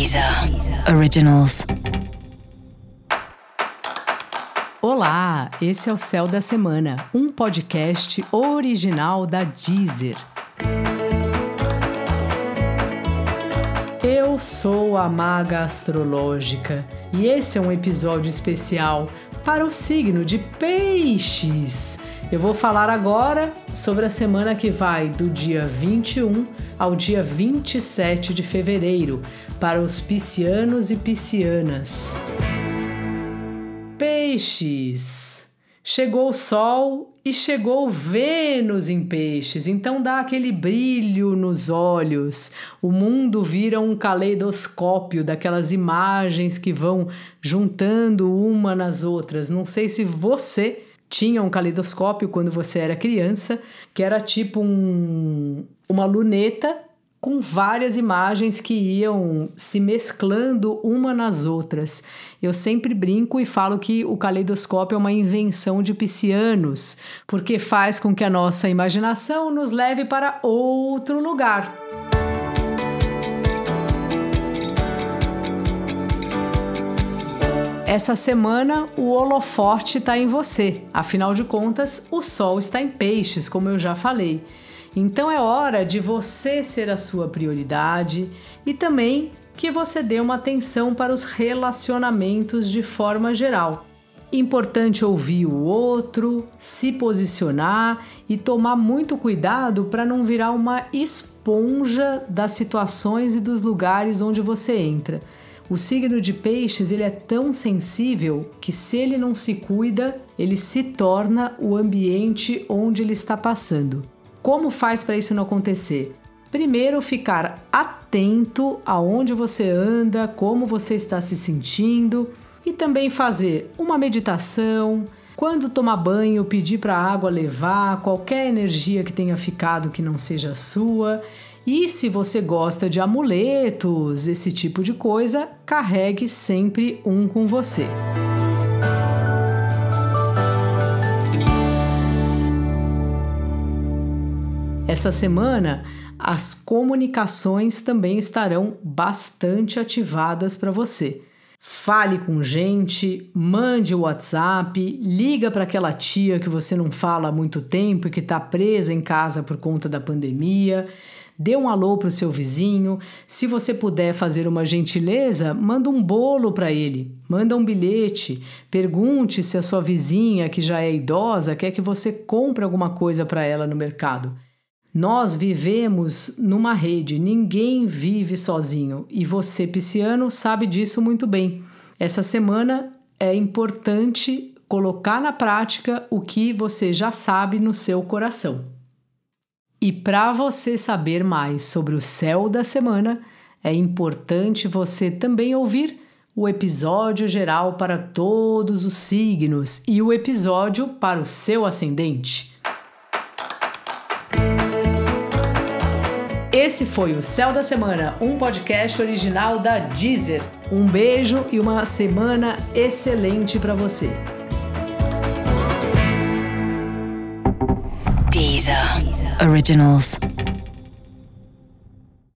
Deezer Originals. Olá, esse é o Céu da Semana, um podcast original da Deezer. Eu sou a Maga Astrológica e esse é um episódio especial para o signo de Peixes. Eu vou falar agora sobre a semana que vai do dia 21 ao dia 27 de fevereiro para os piscianos e piscianas. Peixes. Chegou o Sol e chegou Vênus em Peixes, então dá aquele brilho nos olhos. O mundo vira um caleidoscópio daquelas imagens que vão juntando uma nas outras. Não sei se você tinha um caleidoscópio quando você era criança, que era tipo um, uma luneta com várias imagens que iam se mesclando uma nas outras. Eu sempre brinco e falo que o caleidoscópio é uma invenção de piscianos, porque faz com que a nossa imaginação nos leve para outro lugar. Essa semana o holoforte está em você, afinal de contas, o Sol está em peixes, como eu já falei. Então é hora de você ser a sua prioridade e também que você dê uma atenção para os relacionamentos de forma geral. Importante ouvir o outro, se posicionar e tomar muito cuidado para não virar uma esponja das situações e dos lugares onde você entra. O signo de Peixes ele é tão sensível que se ele não se cuida, ele se torna o ambiente onde ele está passando. Como faz para isso não acontecer? Primeiro, ficar atento aonde você anda, como você está se sentindo e também fazer uma meditação. Quando tomar banho, pedir para a água levar qualquer energia que tenha ficado que não seja sua e se você gosta de amuletos, esse tipo de coisa, carregue sempre um com você. Essa semana, as comunicações também estarão bastante ativadas para você. Fale com gente, mande WhatsApp, liga para aquela tia que você não fala há muito tempo e que está presa em casa por conta da pandemia dê um alô para o seu vizinho. Se você puder fazer uma gentileza, manda um bolo para ele, manda um bilhete, pergunte se a sua vizinha, que já é idosa, quer que você compre alguma coisa para ela no mercado. Nós vivemos numa rede, ninguém vive sozinho e você, pisciano, sabe disso muito bem. Essa semana é importante colocar na prática o que você já sabe no seu coração. E para você saber mais sobre o céu da semana, é importante você também ouvir o episódio geral para todos os signos e o episódio para o seu ascendente. Esse foi o Céu da Semana, um podcast original da Deezer. Um beijo e uma semana excelente para você. Deezer Originals.